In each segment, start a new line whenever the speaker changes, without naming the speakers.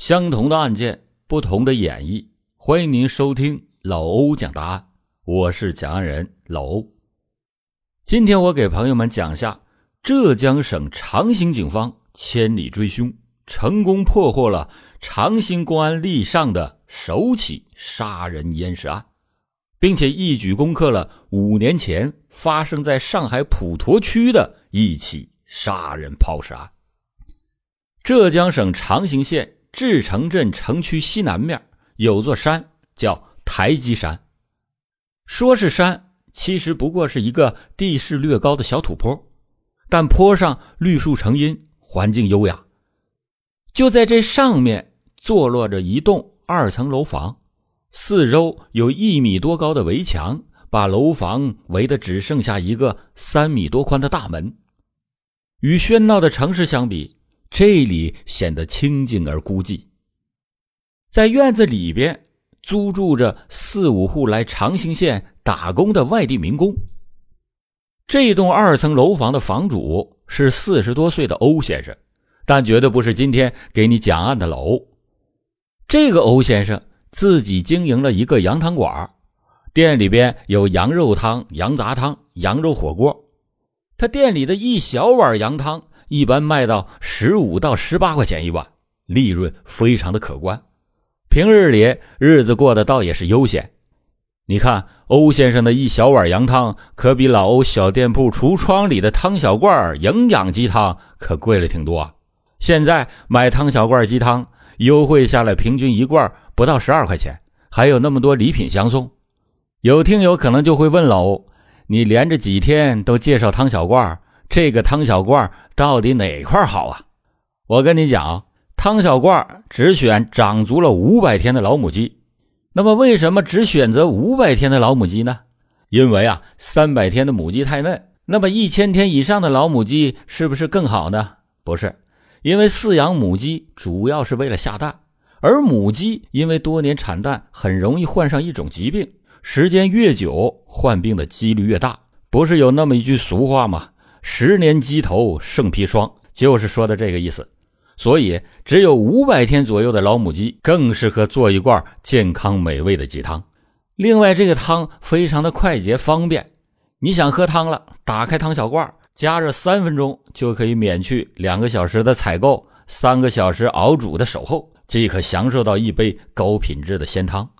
相同的案件，不同的演绎。欢迎您收听老欧讲答案，我是讲案人老欧。今天我给朋友们讲下浙江省长兴警方千里追凶，成功破获了长兴公安历上的首起杀人淹尸案，并且一举攻克了五年前发生在上海普陀区的一起杀人抛尸案。浙江省长兴县。志城镇城区西南面有座山，叫台基山。说是山，其实不过是一个地势略高的小土坡，但坡上绿树成荫，环境优雅。就在这上面，坐落着一栋二层楼房，四周有一米多高的围墙，把楼房围得只剩下一个三米多宽的大门。与喧闹的城市相比，这里显得清静而孤寂。在院子里边租住着四五户来长兴县打工的外地民工。这栋二层楼房的房主是四十多岁的欧先生，但绝对不是今天给你讲案的老欧。这个欧先生自己经营了一个羊汤馆，店里边有羊肉汤、羊杂汤、羊肉火锅。他店里的一小碗羊汤。一般卖到十五到十八块钱一碗，利润非常的可观。平日里日子过得倒也是悠闲。你看欧先生的一小碗羊汤，可比老欧小店铺橱窗里的汤小罐营养鸡汤可贵了挺多。现在买汤小罐鸡汤优惠下来，平均一罐不到十二块钱，还有那么多礼品相送。有听友可能就会问老欧：“你连着几天都介绍汤小罐？”这个汤小罐到底哪块好啊？我跟你讲，汤小罐只选长足了五百天的老母鸡。那么为什么只选择五百天的老母鸡呢？因为啊，三百天的母鸡太嫩。那么一千天以上的老母鸡是不是更好呢？不是，因为饲养母鸡主要是为了下蛋，而母鸡因为多年产蛋，很容易患上一种疾病，时间越久，患病的几率越大。不是有那么一句俗话吗？十年鸡头胜砒霜，就是说的这个意思。所以，只有五百天左右的老母鸡更适合做一罐健康美味的鸡汤。另外，这个汤非常的快捷方便。你想喝汤了，打开汤小罐，加热三分钟就可以免去两个小时的采购、三个小时熬煮的守候，即可享受到一杯高品质的鲜汤。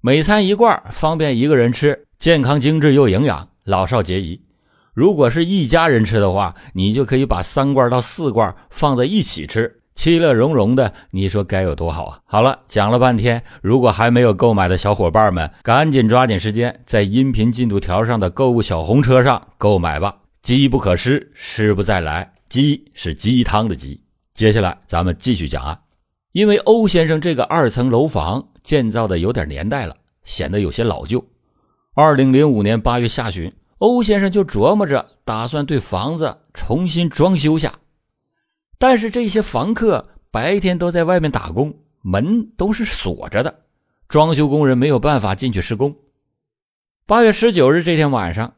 每餐一罐，方便一个人吃，健康精致又营养，老少皆宜。如果是一家人吃的话，你就可以把三罐到四罐放在一起吃，其乐融融的，你说该有多好啊！好了，讲了半天，如果还没有购买的小伙伴们，赶紧抓紧时间在音频进度条上的购物小红车上购买吧。机不可失，失不再来。鸡是鸡汤的鸡。接下来咱们继续讲案，因为欧先生这个二层楼房建造的有点年代了，显得有些老旧。二零零五年八月下旬。欧先生就琢磨着，打算对房子重新装修下，但是这些房客白天都在外面打工，门都是锁着的，装修工人没有办法进去施工。八月十九日这天晚上，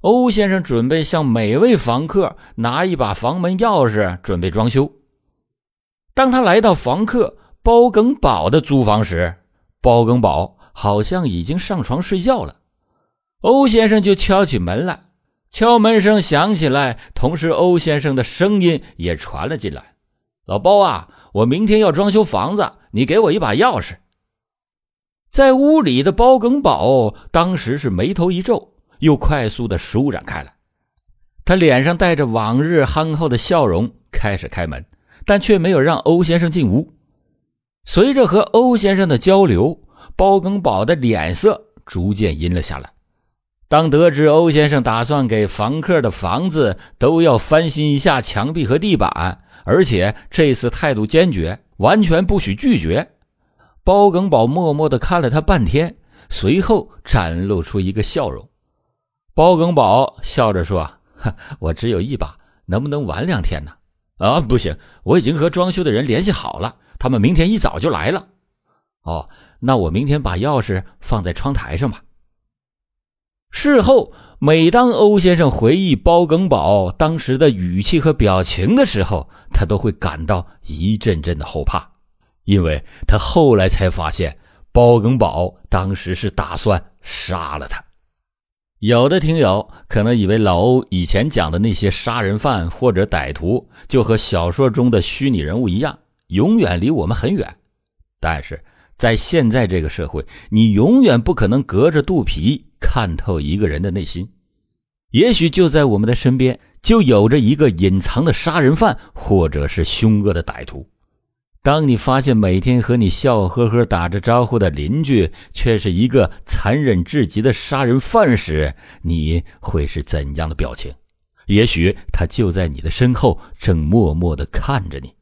欧先生准备向每位房客拿一把房门钥匙，准备装修。当他来到房客包耿宝的租房时，包耿宝好像已经上床睡觉了。欧先生就敲起门来，敲门声响起来，同时欧先生的声音也传了进来：“老包啊，我明天要装修房子，你给我一把钥匙。”在屋里的包耿宝当时是眉头一皱，又快速的舒展开来，他脸上带着往日憨厚的笑容，开始开门，但却没有让欧先生进屋。随着和欧先生的交流，包耿宝的脸色逐渐阴了下来。当得知欧先生打算给房客的房子都要翻新一下墙壁和地板，而且这次态度坚决，完全不许拒绝，包耿宝默默地看了他半天，随后展露出一个笑容。包耿宝笑着说：“我只有一把，能不能晚两天呢？”“啊，不行，我已经和装修的人联系好了，他们明天一早就来了。”“哦，那我明天把钥匙放在窗台上吧。”事后，每当欧先生回忆包耿宝当时的语气和表情的时候，他都会感到一阵阵的后怕，因为他后来才发现，包庚宝当时是打算杀了他。有的听友可能以为老欧以前讲的那些杀人犯或者歹徒，就和小说中的虚拟人物一样，永远离我们很远。但是在现在这个社会，你永远不可能隔着肚皮看透一个人的内心。也许就在我们的身边，就有着一个隐藏的杀人犯，或者是凶恶的歹徒。当你发现每天和你笑呵呵打着招呼的邻居，却是一个残忍至极的杀人犯时，你会是怎样的表情？也许他就在你的身后，正默默的看着你。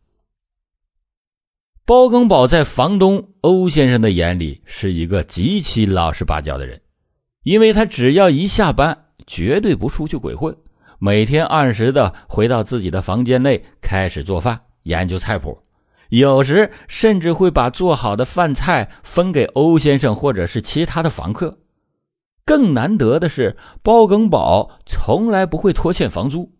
包庚宝在房东欧先生的眼里是一个极其老实巴交的人，因为他只要一下班。绝对不出去鬼混，每天按时的回到自己的房间内开始做饭、研究菜谱，有时甚至会把做好的饭菜分给欧先生或者是其他的房客。更难得的是，包庚宝从来不会拖欠房租，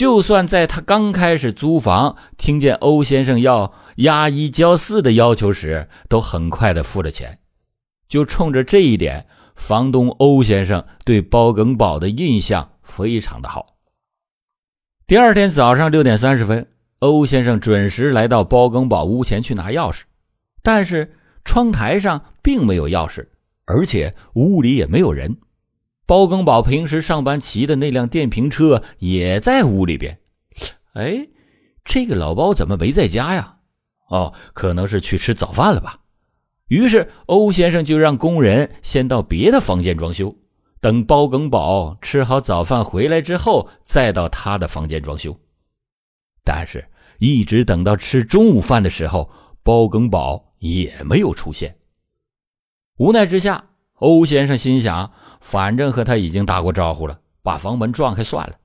就算在他刚开始租房，听见欧先生要押一交四的要求时，都很快的付了钱。就冲着这一点。房东欧先生对包庚宝的印象非常的好。第二天早上六点三十分，欧先生准时来到包庚宝屋前去拿钥匙，但是窗台上并没有钥匙，而且屋里也没有人。包庚宝平时上班骑的那辆电瓶车也在屋里边。哎，这个老包怎么没在家呀？哦，可能是去吃早饭了吧。于是，欧先生就让工人先到别的房间装修，等包庚宝吃好早饭回来之后，再到他的房间装修。但是，一直等到吃中午饭的时候，包庚宝也没有出现。无奈之下，欧先生心想：反正和他已经打过招呼了，把房门撞开算了。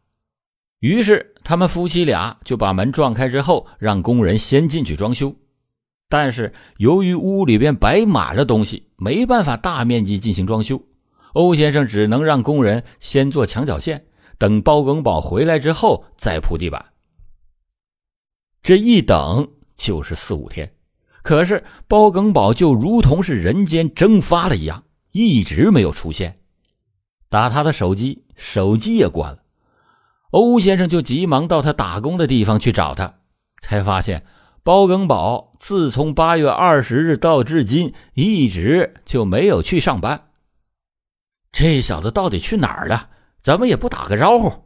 于是，他们夫妻俩就把门撞开之后，让工人先进去装修。但是由于屋里边摆满了东西，没办法大面积进行装修。欧先生只能让工人先做墙角线，等包庚宝回来之后再铺地板。这一等就是四五天，可是包庚宝就如同是人间蒸发了一样，一直没有出现。打他的手机，手机也关了。欧先生就急忙到他打工的地方去找他，才发现。包庚宝自从八月二十日到至今，一直就没有去上班。这小子到底去哪儿了？怎么也不打个招呼？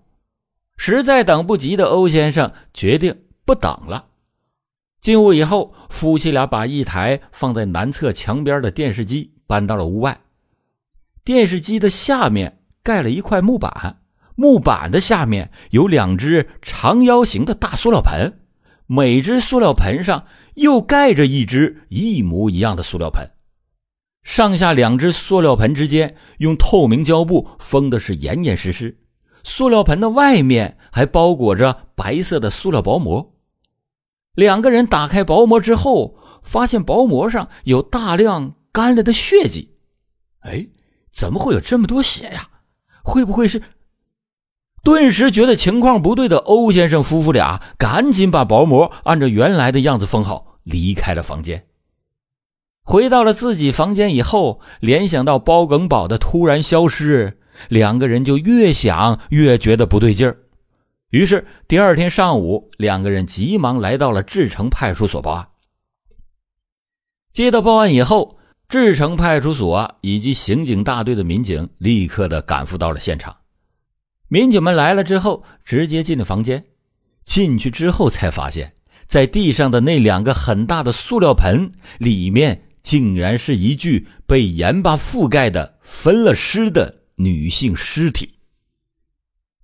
实在等不及的欧先生决定不等了。进屋以后，夫妻俩把一台放在南侧墙边的电视机搬到了屋外。电视机的下面盖了一块木板，木板的下面有两只长腰形的大塑料盆。每只塑料盆上又盖着一只一模一样的塑料盆，上下两只塑料盆之间用透明胶布封的是严严实实，塑料盆的外面还包裹着白色的塑料薄膜。两个人打开薄膜之后，发现薄膜上有大量干了的血迹。哎，怎么会有这么多血呀？会不会是？顿时觉得情况不对的欧先生夫妇俩赶紧把薄膜按照原来的样子封好，离开了房间。回到了自己房间以后，联想到包耿宝的突然消失，两个人就越想越觉得不对劲儿。于是第二天上午，两个人急忙来到了志城派出所报案。接到报案以后，志城派出所以及刑警大队的民警立刻的赶赴到了现场。民警们来了之后，直接进了房间。进去之后，才发现，在地上的那两个很大的塑料盆里面，竟然是一具被盐巴覆盖的分了尸的女性尸体。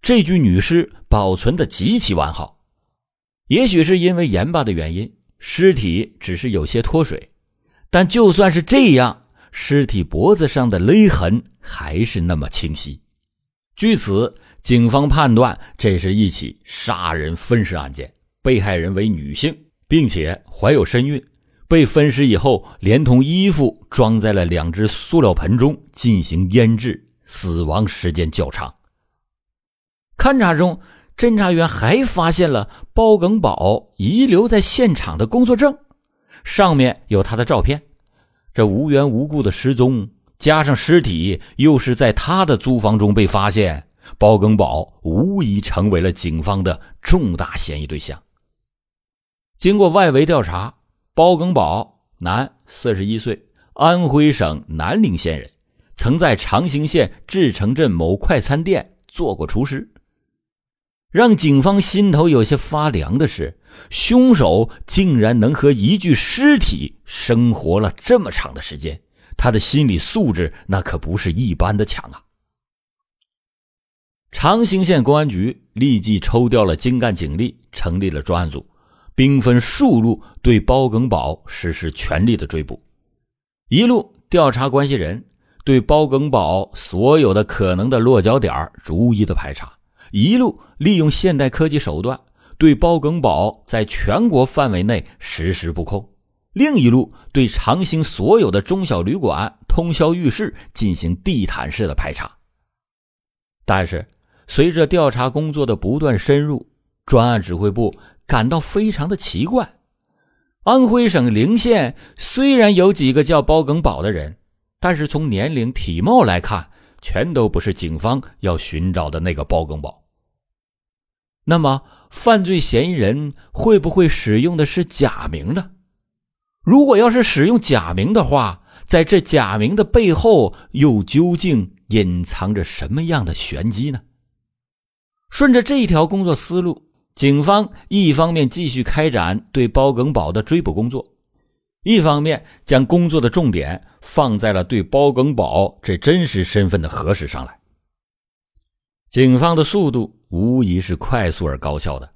这具女尸保存的极其完好，也许是因为盐巴的原因，尸体只是有些脱水。但就算是这样，尸体脖子上的勒痕还是那么清晰。据此。警方判断这是一起杀人分尸案件，被害人为女性，并且怀有身孕，被分尸以后，连同衣服装在了两只塑料盆中进行腌制，死亡时间较长。勘查中，侦查员还发现了包耿宝遗留在现场的工作证，上面有他的照片。这无缘无故的失踪，加上尸体又是在他的租房中被发现，包庚宝无疑成为了警方的重大嫌疑对象。经过外围调查，包庚宝，男，四十一岁，安徽省南陵县人，曾在长兴县志城镇某快餐店做过厨师。让警方心头有些发凉的是，凶手竟然能和一具尸体生活了这么长的时间，他的心理素质那可不是一般的强啊！长兴县公安局立即抽调了精干警力，成立了专案组，兵分数路对包庚宝实施全力的追捕，一路调查关系人，对包庚宝所有的可能的落脚点逐一的排查。一路利用现代科技手段对包庚宝在全国范围内实施布控，另一路对长兴所有的中小旅馆、通宵浴室进行地毯式的排查。但是，随着调查工作的不断深入，专案指挥部感到非常的奇怪：安徽省陵县虽然有几个叫包庚宝的人，但是从年龄、体貌来看，全都不是警方要寻找的那个包庚宝。那么，犯罪嫌疑人会不会使用的是假名呢？如果要是使用假名的话，在这假名的背后又究竟隐藏着什么样的玄机呢？顺着这一条工作思路，警方一方面继续开展对包庚宝的追捕工作，一方面将工作的重点放在了对包庚宝这真实身份的核实上来。警方的速度。无疑是快速而高效的。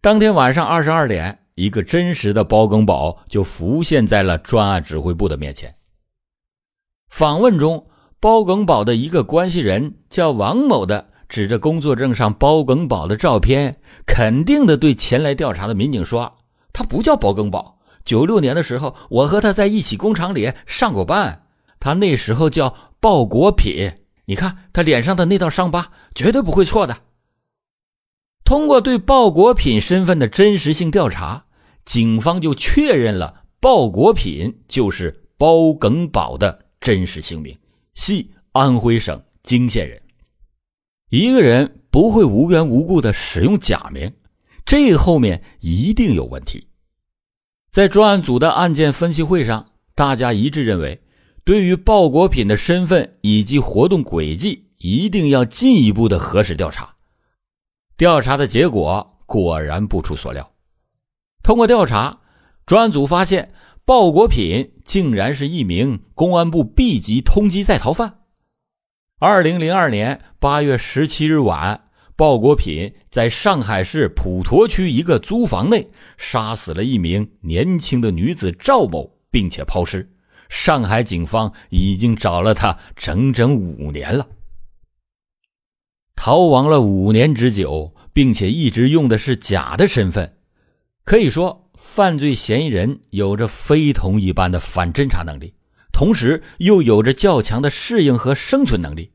当天晚上二十二点，一个真实的包庚宝就浮现在了专案指挥部的面前。访问中，包庚宝的一个关系人叫王某的，指着工作证上包庚宝的照片，肯定的对前来调查的民警说：“他不叫包庚宝。九六年的时候，我和他在一起工厂里上过班。他那时候叫鲍国品。你看他脸上的那道伤疤，绝对不会错的。”通过对鲍国品身份的真实性调查，警方就确认了鲍国品就是包耿宝的真实姓名，系安徽省泾县人。一个人不会无缘无故的使用假名，这后面一定有问题。在专案组的案件分析会上，大家一致认为，对于鲍国品的身份以及活动轨迹，一定要进一步的核实调查。调查的结果果然不出所料。通过调查，专案组发现鲍国品竟然是一名公安部 B 级通缉在逃犯。二零零二年八月十七日晚，鲍国品在上海市普陀区一个租房内杀死了一名年轻的女子赵某，并且抛尸。上海警方已经找了他整整五年了。逃亡了五年之久，并且一直用的是假的身份，可以说犯罪嫌疑人有着非同一般的反侦查能力，同时又有着较强的适应和生存能力，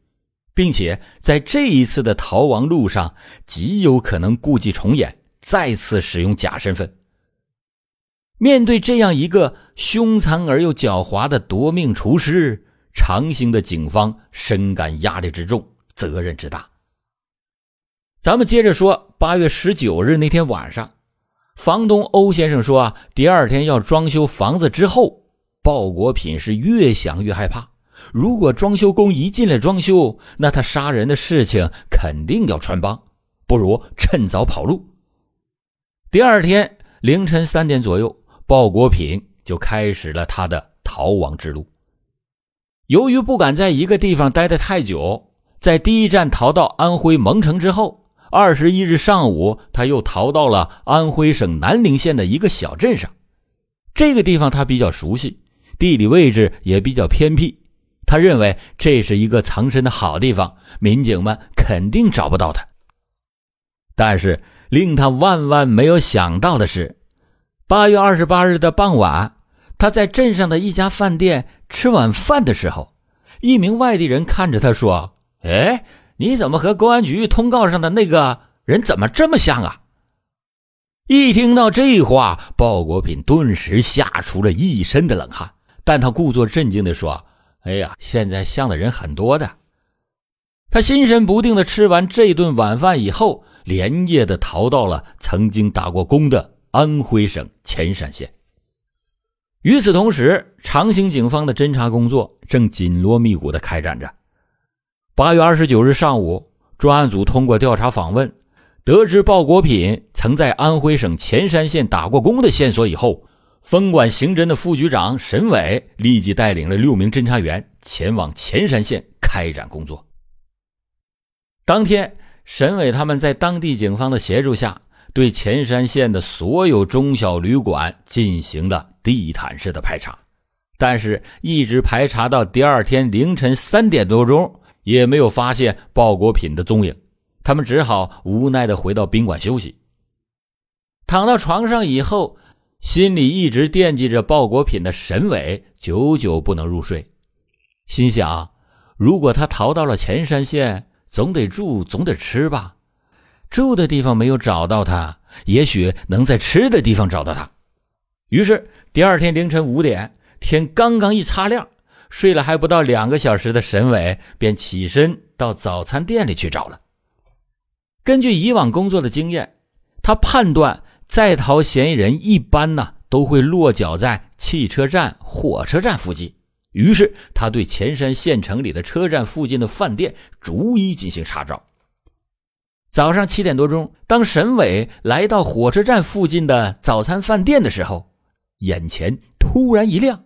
并且在这一次的逃亡路上极有可能故伎重演，再次使用假身份。面对这样一个凶残而又狡猾的夺命厨师，长兴的警方深感压力之重，责任之大。咱们接着说，八月十九日那天晚上，房东欧先生说啊，第二天要装修房子之后，鲍国品是越想越害怕。如果装修工一进来装修，那他杀人的事情肯定要穿帮，不如趁早跑路。第二天凌晨三点左右，鲍国品就开始了他的逃亡之路。由于不敢在一个地方待得太久，在第一站逃到安徽蒙城之后。二十一日上午，他又逃到了安徽省南陵县的一个小镇上。这个地方他比较熟悉，地理位置也比较偏僻。他认为这是一个藏身的好地方，民警们肯定找不到他。但是令他万万没有想到的是，八月二十八日的傍晚，他在镇上的一家饭店吃晚饭的时候，一名外地人看着他说：“哎。”你怎么和公安局通告上的那个人怎么这么像啊？一听到这话，鲍国品顿时吓出了一身的冷汗，但他故作镇静地说：“哎呀，现在像的人很多的。”他心神不定的吃完这顿晚饭以后，连夜的逃到了曾经打过工的安徽省潜山县。与此同时，长兴警方的侦查工作正紧锣密鼓的开展着。八月二十九日上午，专案组通过调查访问，得知鲍国品曾在安徽省潜山县打过工的线索以后，分管刑侦的副局长沈伟立即带领了六名侦查员前往潜山县开展工作。当天，沈伟他们在当地警方的协助下，对潜山县的所有中小旅馆进行了地毯式的排查，但是，一直排查到第二天凌晨三点多钟，也没有发现鲍国品的踪影。他们只好无奈的回到宾馆休息。躺到床上以后，心里一直惦记着鲍国品的沈伟久久不能入睡，心想：如果他逃到了潜山县，总得住，总得吃吧。住的地方没有找到他，也许能在吃的地方找到他。于是第二天凌晨五点，天刚刚一擦亮，睡了还不到两个小时的沈伟便起身到早餐店里去找了。根据以往工作的经验，他判断在逃嫌疑人一般呢都会落脚在汽车站、火车站附近。于是，他对潜山县城里的车站附近的饭店逐一进行查找。早上七点多钟，当沈伟来到火车站附近的早餐饭店的时候，眼前突然一亮，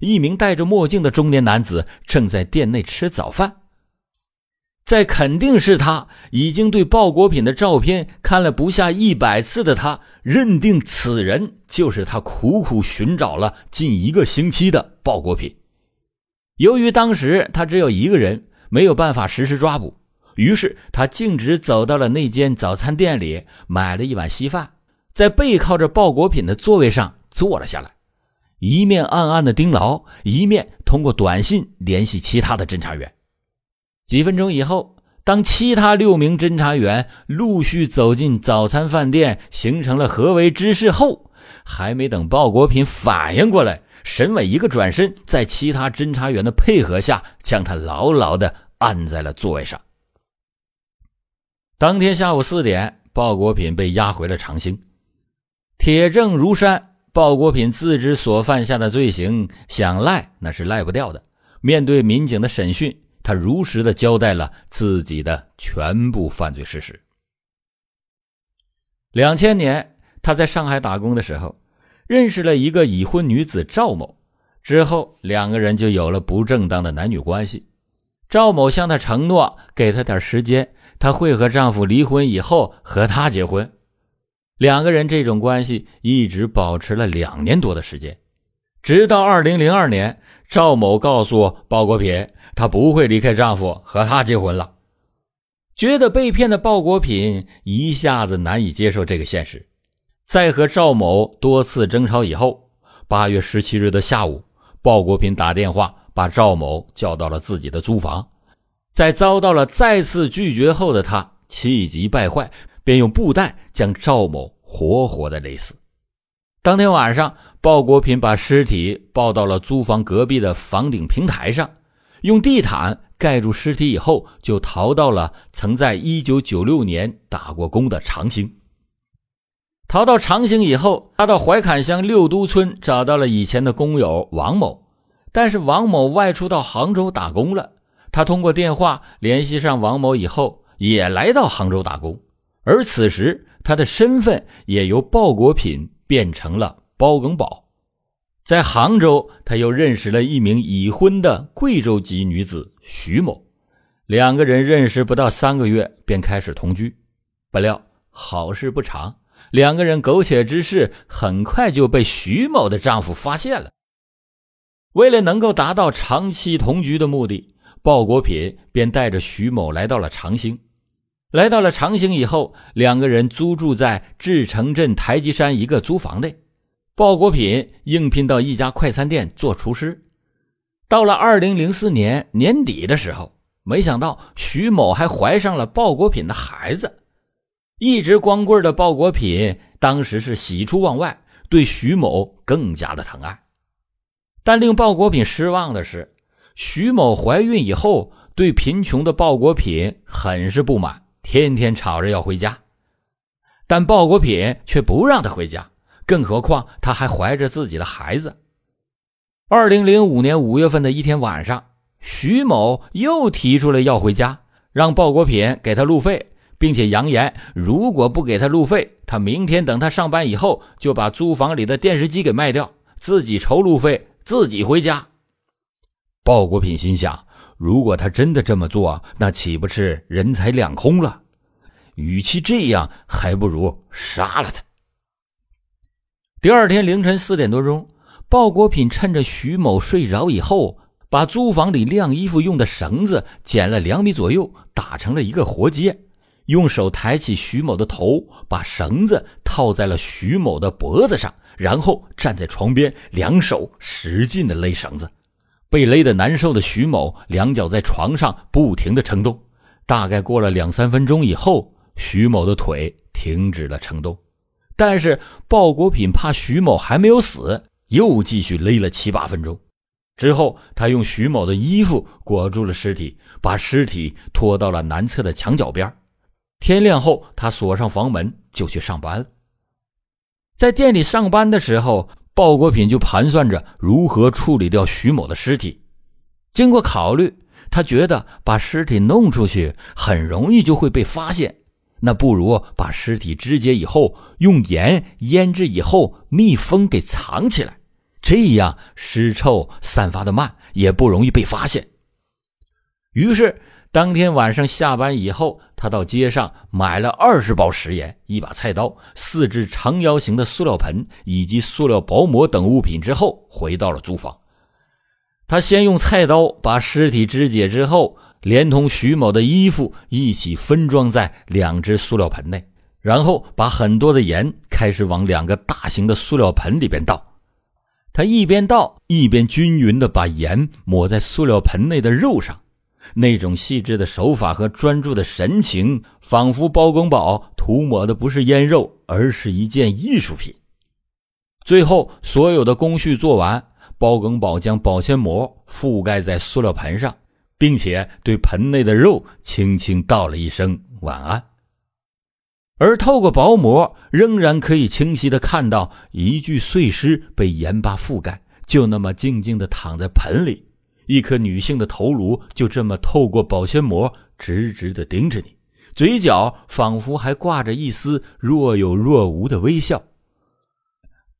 一名戴着墨镜的中年男子正在店内吃早饭。在肯定是他已经对鲍国品的照片看了不下一百次的他，认定此人就是他苦苦寻找了近一个星期的鲍国品。由于当时他只有一个人，没有办法实施抓捕，于是他径直走到了那间早餐店里，买了一碗稀饭，在背靠着鲍国品的座位上坐了下来，一面暗暗的盯牢，一面通过短信联系其他的侦查员。几分钟以后，当其他六名侦查员陆续走进早餐饭店，形成了合围之势后，还没等鲍国品反应过来。沈伟一个转身，在其他侦查员的配合下，将他牢牢的按在了座位上。当天下午四点，鲍国品被押回了长兴。铁证如山，鲍国品自知所犯下的罪行，想赖那是赖不掉的。面对民警的审讯，他如实的交代了自己的全部犯罪事实。两千年，他在上海打工的时候。认识了一个已婚女子赵某，之后两个人就有了不正当的男女关系。赵某向他承诺，给他点时间，他会和丈夫离婚以后和他结婚。两个人这种关系一直保持了两年多的时间，直到二零零二年，赵某告诉鲍国品，她不会离开丈夫和他结婚了。觉得被骗的鲍国品一下子难以接受这个现实。在和赵某多次争吵以后，八月十七日的下午，鲍国平打电话把赵某叫到了自己的租房，在遭到了再次拒绝后的他气急败坏，便用布袋将赵某活活的勒死。当天晚上，鲍国平把尸体抱到了租房隔壁的房顶平台上，用地毯盖住尸体以后，就逃到了曾在一九九六年打过工的长兴。逃到长兴以后，他到怀坎乡六都村找到了以前的工友王某，但是王某外出到杭州打工了。他通过电话联系上王某以后，也来到杭州打工。而此时，他的身份也由鲍国品变成了包庚宝。在杭州，他又认识了一名已婚的贵州籍女子徐某，两个人认识不到三个月便开始同居。不料好事不长。两个人苟且之事很快就被徐某的丈夫发现了。为了能够达到长期同居的目的，鲍国品便带着徐某来到了长兴。来到了长兴以后，两个人租住在志城镇台基山一个租房内。鲍国品应聘到一家快餐店做厨师。到了二零零四年年底的时候，没想到徐某还怀上了鲍国品的孩子。一直光棍的鲍国品当时是喜出望外，对徐某更加的疼爱。但令鲍国品失望的是，徐某怀孕以后，对贫穷的鲍国品很是不满，天天吵着要回家。但鲍国品却不让他回家，更何况他还怀着自己的孩子。二零零五年五月份的一天晚上，徐某又提出了要回家，让鲍国品给他路费。并且扬言，如果不给他路费，他明天等他上班以后，就把租房里的电视机给卖掉，自己筹路费，自己回家。鲍国品心想，如果他真的这么做，那岂不是人财两空了？与其这样，还不如杀了他。第二天凌晨四点多钟，鲍国品趁着徐某睡着以后，把租房里晾衣服用的绳子剪了两米左右，打成了一个活结。用手抬起徐某的头，把绳子套在了徐某的脖子上，然后站在床边，两手使劲的勒绳子。被勒得难受的徐某，两脚在床上不停的撑动。大概过了两三分钟以后，徐某的腿停止了撑动。但是鲍国品怕徐某还没有死，又继续勒了七八分钟。之后，他用徐某的衣服裹住了尸体，把尸体拖到了南侧的墙角边。天亮后，他锁上房门就去上班了。在店里上班的时候，鲍国品就盘算着如何处理掉徐某的尸体。经过考虑，他觉得把尸体弄出去很容易就会被发现，那不如把尸体肢解以后，用盐腌制以后密封给藏起来，这样尸臭散发的慢，也不容易被发现。于是。当天晚上下班以后，他到街上买了二十包食盐、一把菜刀、四只长腰形的塑料盆以及塑料薄膜等物品之后，回到了租房。他先用菜刀把尸体肢解，之后连同徐某的衣服一起分装在两只塑料盆内，然后把很多的盐开始往两个大型的塑料盆里边倒。他一边倒一边均匀的把盐抹在塑料盆内的肉上。那种细致的手法和专注的神情，仿佛包公宝涂抹的不是腌肉，而是一件艺术品。最后，所有的工序做完，包公宝将保鲜膜覆盖在塑料盆上，并且对盆内的肉轻轻道了一声晚安。而透过薄膜，仍然可以清晰的看到一具碎尸被盐巴覆盖，就那么静静的躺在盆里。一颗女性的头颅就这么透过保鲜膜直直的盯着你，嘴角仿佛还挂着一丝若有若无的微笑。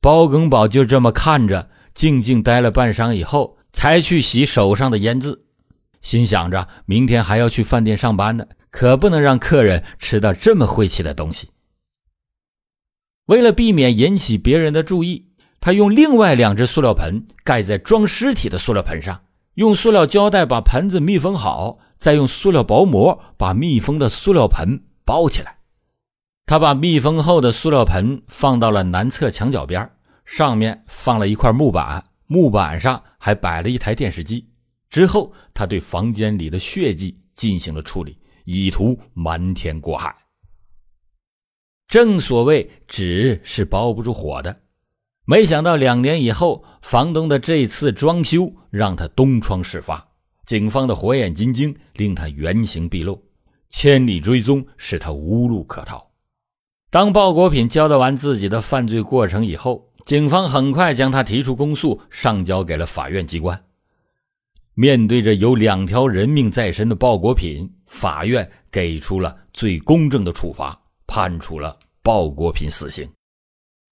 包耿宝就这么看着，静静待了半晌以后，才去洗手上的烟渍，心想着明天还要去饭店上班呢，可不能让客人吃到这么晦气的东西。为了避免引起别人的注意，他用另外两只塑料盆盖在装尸体的塑料盆上。用塑料胶带把盆子密封好，再用塑料薄膜把密封的塑料盆包起来。他把密封后的塑料盆放到了南侧墙角边，上面放了一块木板，木板上还摆了一台电视机。之后，他对房间里的血迹进行了处理，以图瞒天过海。正所谓，纸是包不住火的。没想到两年以后，房东的这次装修让他东窗事发，警方的火眼金睛令他原形毕露，千里追踪使他无路可逃。当鲍国品交代完自己的犯罪过程以后，警方很快将他提出公诉，上交给了法院机关。面对着有两条人命在身的鲍国品，法院给出了最公正的处罚，判处了鲍国品死刑。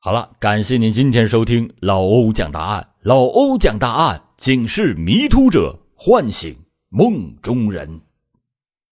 好了，感谢您今天收听老欧讲答案。老欧讲答案，警示迷途者，唤醒梦中人。